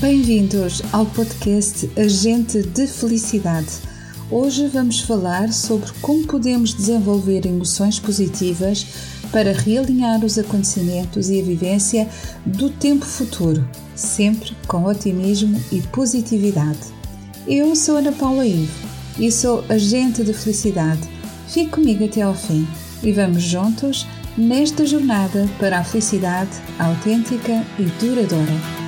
Bem-vindos ao podcast Agente de Felicidade. Hoje vamos falar sobre como podemos desenvolver emoções positivas para realinhar os acontecimentos e a vivência do tempo futuro, sempre com otimismo e positividade. Eu sou Ana Paula Ivo e sou agente de felicidade. Fique comigo até ao fim e vamos juntos nesta jornada para a felicidade autêntica e duradoura.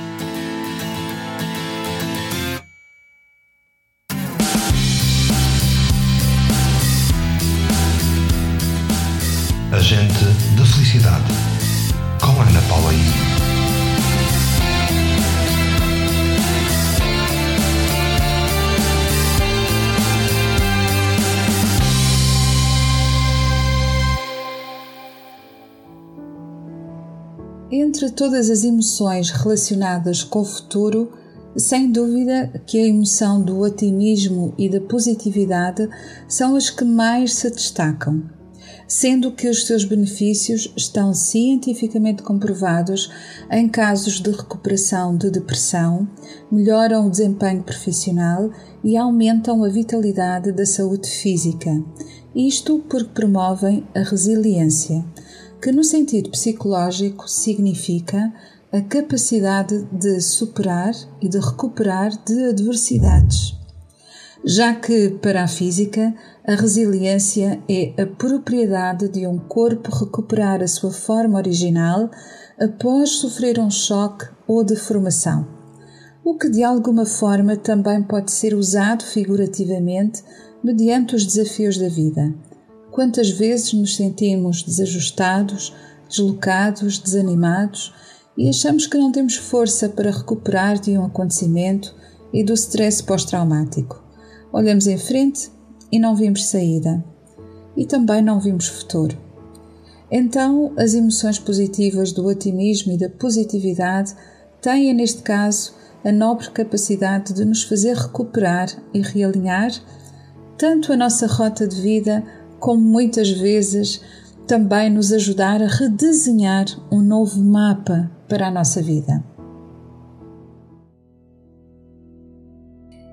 Entre todas as emoções relacionadas com o futuro, sem dúvida que a emoção do otimismo e da positividade são as que mais se destacam sendo que os seus benefícios estão cientificamente comprovados em casos de recuperação de depressão, melhoram o desempenho profissional e aumentam a vitalidade da saúde física. Isto porque promovem a resiliência, que no sentido psicológico significa a capacidade de superar e de recuperar de adversidades já que, para a física, a resiliência é a propriedade de um corpo recuperar a sua forma original após sofrer um choque ou deformação, o que de alguma forma também pode ser usado figurativamente mediante os desafios da vida. Quantas vezes nos sentimos desajustados, deslocados, desanimados e achamos que não temos força para recuperar de um acontecimento e do stress pós-traumático? Olhamos em frente e não vimos saída. E também não vimos futuro. Então, as emoções positivas do otimismo e da positividade têm, neste caso, a nobre capacidade de nos fazer recuperar e realinhar tanto a nossa rota de vida, como muitas vezes também nos ajudar a redesenhar um novo mapa para a nossa vida.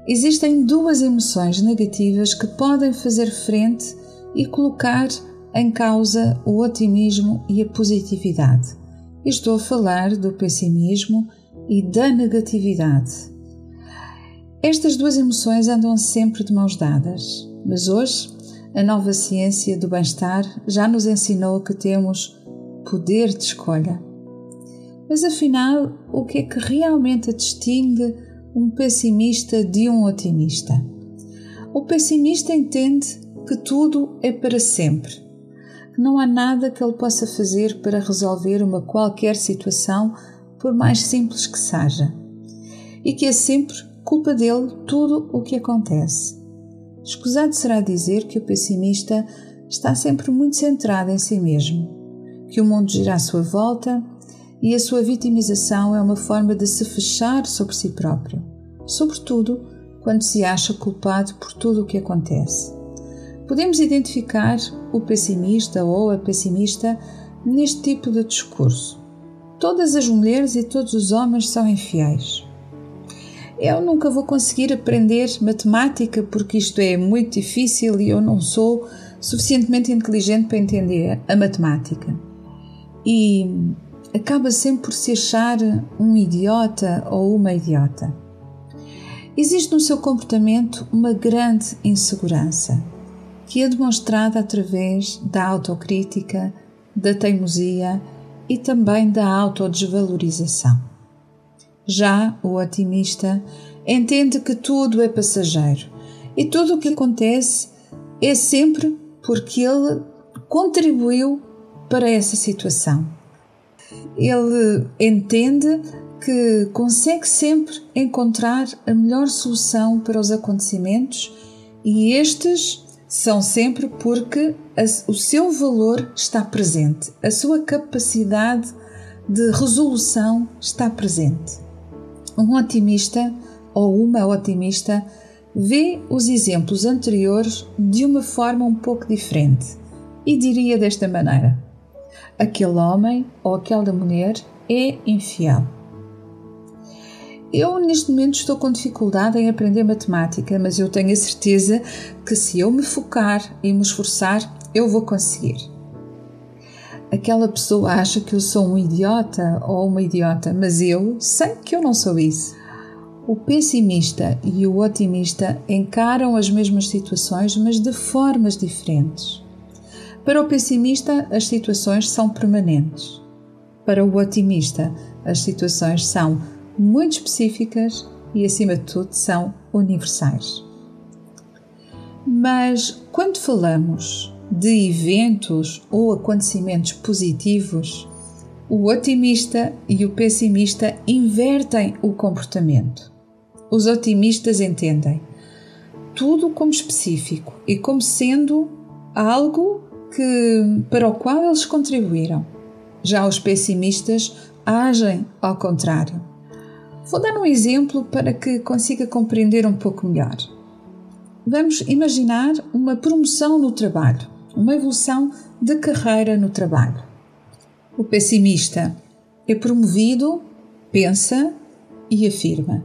Existem duas emoções negativas que podem fazer frente e colocar em causa o otimismo e a positividade. Estou a falar do pessimismo e da negatividade. Estas duas emoções andam sempre de mãos dadas, mas hoje a nova ciência do bem-estar já nos ensinou que temos poder de escolha. Mas afinal, o que é que realmente distingue um pessimista de um otimista. O pessimista entende que tudo é para sempre, que não há nada que ele possa fazer para resolver uma qualquer situação, por mais simples que seja, e que é sempre culpa dele tudo o que acontece. Escusado será dizer que o pessimista está sempre muito centrado em si mesmo, que o mundo gira à sua volta e a sua vitimização é uma forma de se fechar sobre si próprio, sobretudo quando se acha culpado por tudo o que acontece. Podemos identificar o pessimista ou a pessimista neste tipo de discurso. Todas as mulheres e todos os homens são infiéis. Eu nunca vou conseguir aprender matemática porque isto é muito difícil e eu não sou suficientemente inteligente para entender a matemática. E acaba sempre por se achar um idiota ou uma idiota. Existe no seu comportamento uma grande insegurança, que é demonstrada através da autocrítica, da teimosia e também da autodesvalorização. Já o otimista entende que tudo é passageiro e tudo o que acontece é sempre porque ele contribuiu para essa situação ele entende que consegue sempre encontrar a melhor solução para os acontecimentos e estes são sempre porque o seu valor está presente, a sua capacidade de resolução está presente. Um otimista ou uma otimista vê os exemplos anteriores de uma forma um pouco diferente e diria desta maneira: aquele homem ou aquela mulher é infiel. Eu, neste momento, estou com dificuldade em aprender matemática, mas eu tenho a certeza que se eu me focar e me esforçar, eu vou conseguir. Aquela pessoa acha que eu sou um idiota ou uma idiota, mas eu sei que eu não sou isso. O pessimista e o otimista encaram as mesmas situações, mas de formas diferentes. Para o pessimista, as situações são permanentes. Para o otimista, as situações são muito específicas e, acima de tudo, são universais. Mas quando falamos de eventos ou acontecimentos positivos, o otimista e o pessimista invertem o comportamento. Os otimistas entendem tudo como específico e como sendo algo que, para o qual eles contribuíram. Já os pessimistas agem ao contrário. Vou dar um exemplo para que consiga compreender um pouco melhor. Vamos imaginar uma promoção no trabalho, uma evolução de carreira no trabalho. O pessimista é promovido, pensa e afirma: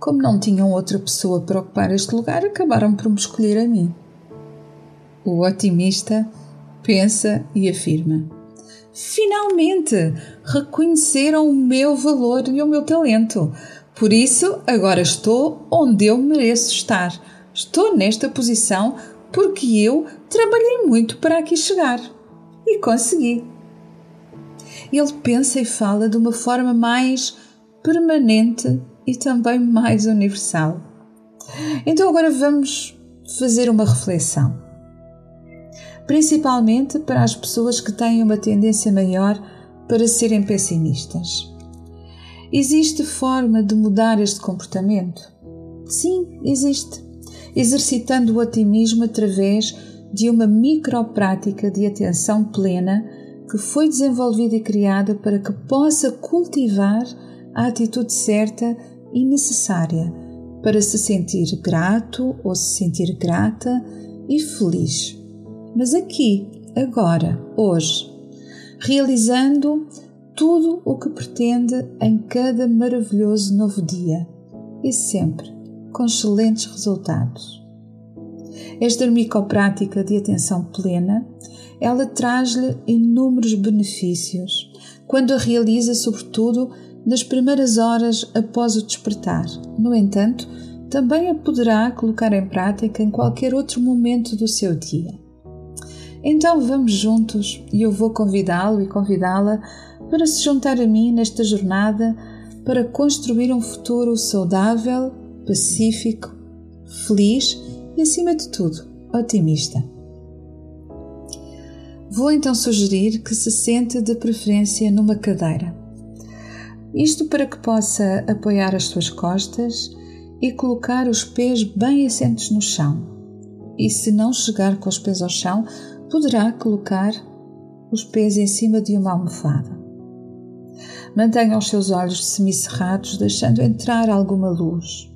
Como não tinham outra pessoa para ocupar este lugar, acabaram por me escolher a mim. O otimista pensa e afirma: Finalmente reconheceram o meu valor e o meu talento. Por isso, agora estou onde eu mereço estar. Estou nesta posição porque eu trabalhei muito para aqui chegar e consegui. Ele pensa e fala de uma forma mais permanente e também mais universal. Então, agora vamos fazer uma reflexão principalmente para as pessoas que têm uma tendência maior para serem pessimistas. Existe forma de mudar este comportamento? Sim, existe. Exercitando o otimismo através de uma microprática de atenção plena que foi desenvolvida e criada para que possa cultivar a atitude certa e necessária para se sentir grato ou se sentir grata e feliz. Mas aqui, agora, hoje, realizando tudo o que pretende em cada maravilhoso novo dia e sempre com excelentes resultados. Esta microprática de atenção plena, ela traz-lhe inúmeros benefícios quando a realiza sobretudo nas primeiras horas após o despertar. No entanto, também a poderá colocar em prática em qualquer outro momento do seu dia. Então vamos juntos e eu vou convidá-lo e convidá-la para se juntar a mim nesta jornada para construir um futuro saudável, pacífico, feliz e, acima de tudo, otimista. Vou então sugerir que se sente de preferência numa cadeira. Isto para que possa apoiar as suas costas e colocar os pés bem assentes no chão. E se não chegar com os pés ao chão, poderá colocar os pés em cima de uma almofada. Mantenha os seus olhos semicerrados, deixando entrar alguma luz.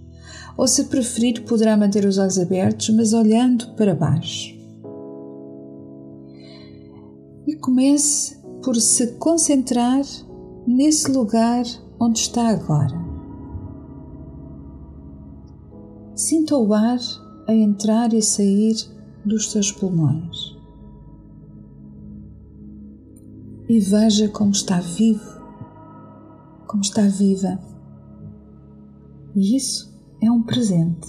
Ou, se preferir, poderá manter os olhos abertos, mas olhando para baixo. E comece por se concentrar nesse lugar onde está agora. Sinta o ar a entrar e sair dos seus pulmões e veja como está vivo, como está viva. E isso é um presente,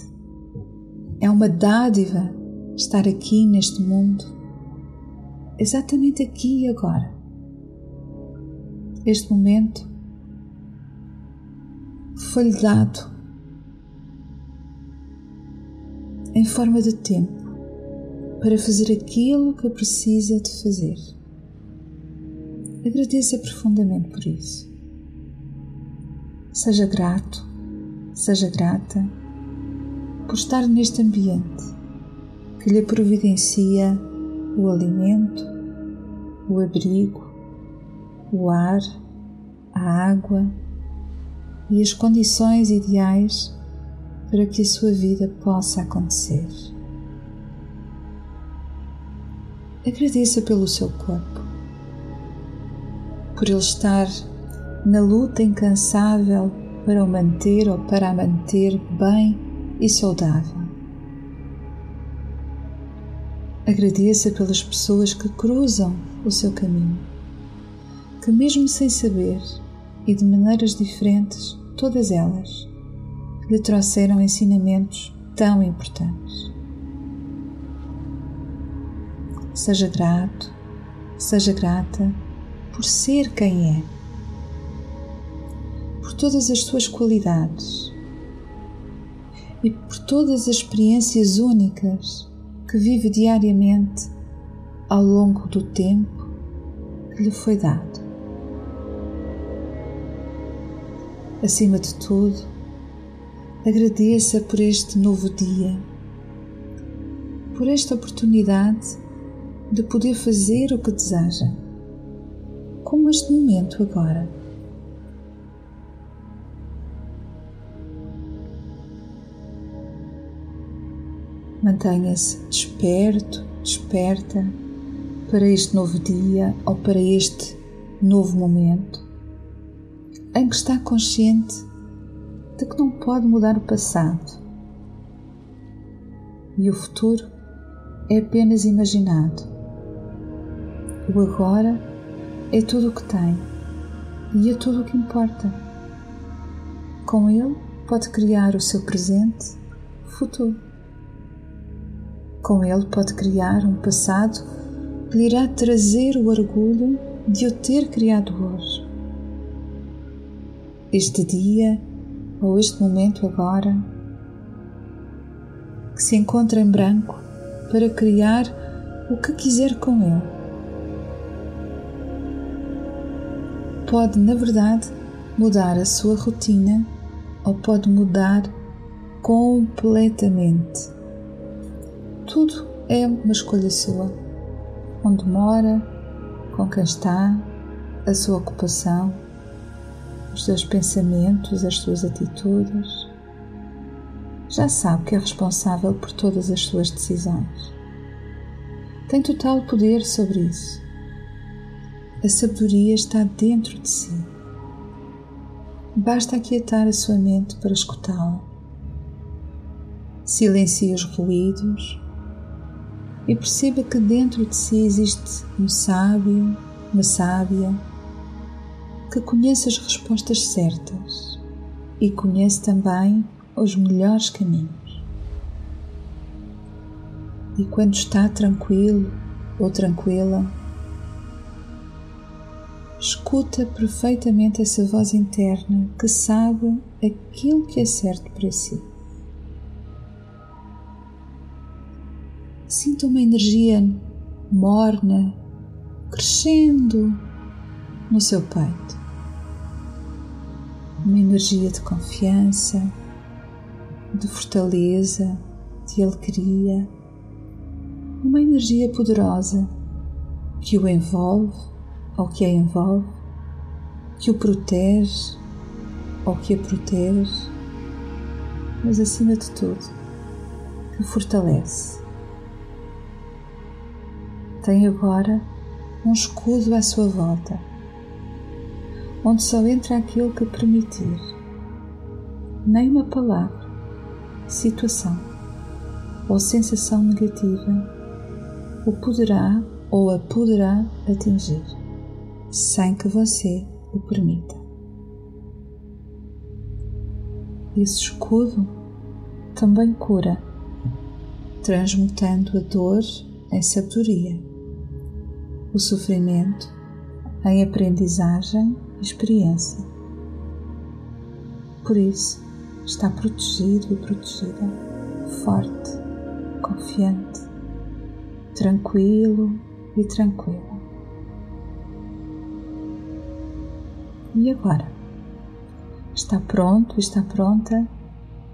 é uma dádiva estar aqui neste mundo, exatamente aqui e agora. Este momento foi-lhe dado em forma de tempo para fazer aquilo que precisa de fazer. Agradeça profundamente por isso. Seja grato, seja grata por estar neste ambiente que lhe providencia o alimento, o abrigo, o ar, a água e as condições ideais para que a sua vida possa acontecer. Agradeça pelo seu corpo por ele estar na luta incansável para o manter ou para a manter bem e saudável. Agradeça pelas pessoas que cruzam o seu caminho, que, mesmo sem saber e de maneiras diferentes, todas elas lhe trouxeram ensinamentos tão importantes. Seja grato, seja grata por ser quem é, por todas as suas qualidades e por todas as experiências únicas que vive diariamente ao longo do tempo que lhe foi dado. Acima de tudo, agradeça por este novo dia, por esta oportunidade de poder fazer o que deseja, como este momento agora. Mantenha-se desperto, desperta para este novo dia ou para este novo momento em que está consciente de que não pode mudar o passado e o futuro é apenas imaginado. O agora é tudo o que tem e é tudo o que importa. Com ele pode criar o seu presente, futuro. Com ele pode criar um passado que lhe irá trazer o orgulho de o ter criado hoje. Este dia ou este momento agora que se encontra em branco para criar o que quiser com ele. Pode, na verdade, mudar a sua rotina ou pode mudar completamente. Tudo é uma escolha sua. Onde mora, com quem está, a sua ocupação, os seus pensamentos, as suas atitudes já sabe que é responsável por todas as suas decisões. Tem total poder sobre isso. A sabedoria está dentro de si. Basta aquietar a sua mente para escutá-la. Silencie os ruídos e perceba que dentro de si existe um sábio, uma sábia, que conhece as respostas certas e conhece também os melhores caminhos. E quando está tranquilo ou tranquila, escuta perfeitamente essa voz interna que sabe aquilo que é certo para si. Sinta uma energia morna crescendo no seu peito. Uma energia de confiança, de fortaleza, de alegria, uma energia poderosa que o envolve ou que a envolve, que o protege ou que a protege, mas acima de tudo, que o fortalece. Tem agora um escudo à sua volta, onde só entra aquilo que permitir, nem uma palavra situação ou sensação negativa o poderá ou a poderá atingir, sem que você o permita. Esse escudo também cura, transmutando a dor em sabedoria, o sofrimento em aprendizagem e experiência. Por isso, está protegido e protegida, forte, confiante, tranquilo e tranquila. E agora? Está pronto e está pronta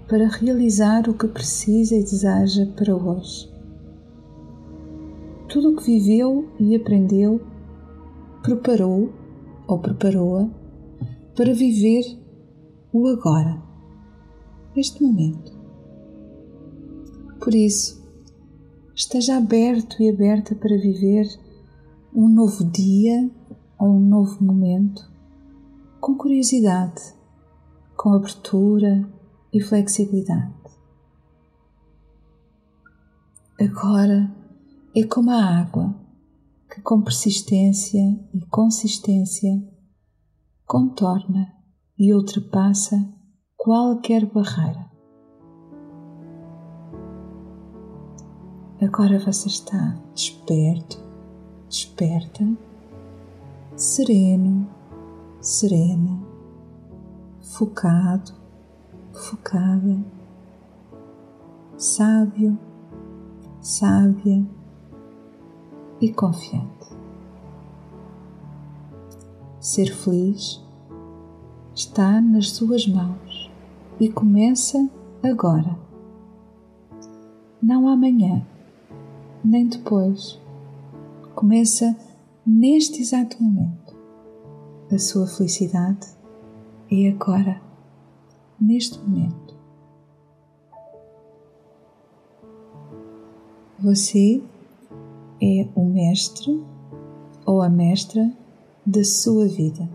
para realizar o que precisa e deseja para hoje. Tudo o que viveu e aprendeu preparou ou preparou-a para viver o agora este momento. Por isso, esteja aberto e aberta para viver um novo dia ou um novo momento com curiosidade, com abertura e flexibilidade. Agora é como a água que, com persistência e consistência, contorna e ultrapassa qualquer barreira. Agora você está desperto, desperta, sereno, serena, focado, focada, sábio, sábia e confiante. Ser feliz está nas suas mãos e começa agora. Não amanhã, nem depois. Começa neste exato momento. A sua felicidade é agora, neste momento. Você é o mestre ou a mestra da sua vida.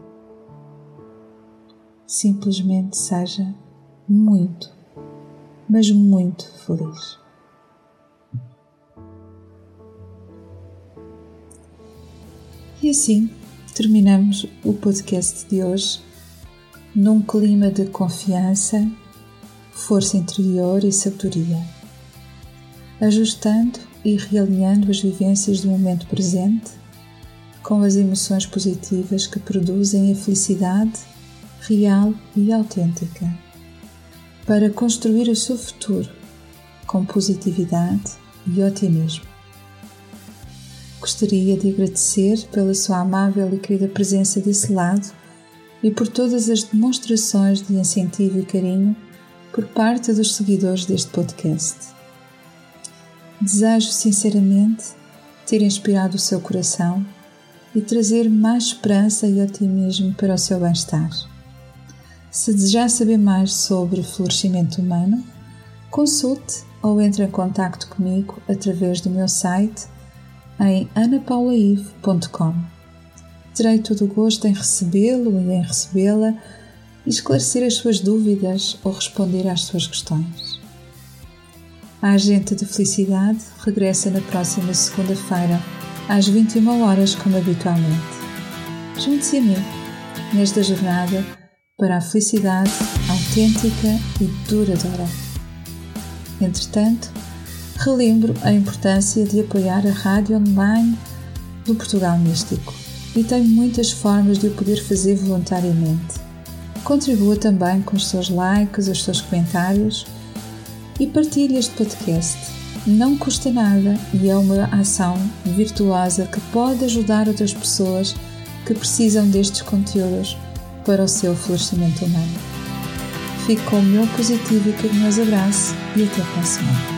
Simplesmente seja muito, mas muito feliz. E assim terminamos o podcast de hoje num clima de confiança, força interior e sabedoria ajustando e realinhando as vivências do momento presente com as emoções positivas que produzem a felicidade real e autêntica, para construir o seu futuro com positividade e otimismo. Gostaria de agradecer pela sua amável e querida presença desse lado e por todas as demonstrações de incentivo e carinho por parte dos seguidores deste podcast. Desejo sinceramente ter inspirado o seu coração e trazer mais esperança e otimismo para o seu bem-estar. Se desejar saber mais sobre florescimento humano, consulte ou entre em contato comigo através do meu site em anapaulaive.com. Terei todo o gosto em recebê-lo e em recebê-la e esclarecer as suas dúvidas ou responder às suas questões. A Agente de Felicidade regressa na próxima segunda-feira, às 21 horas, como habitualmente. Junte-se a mim nesta jornada para a felicidade autêntica e duradoura. Entretanto, relembro a importância de apoiar a rádio online do Portugal Místico e tenho muitas formas de o poder fazer voluntariamente. Contribua também com os seus likes, os seus comentários e partilhe este podcast. Não custa nada e é uma ação virtuosa que pode ajudar outras pessoas que precisam destes conteúdos para o seu florescimento humano. Fique com o meu positivo e carinhoso abraço e até a próxima.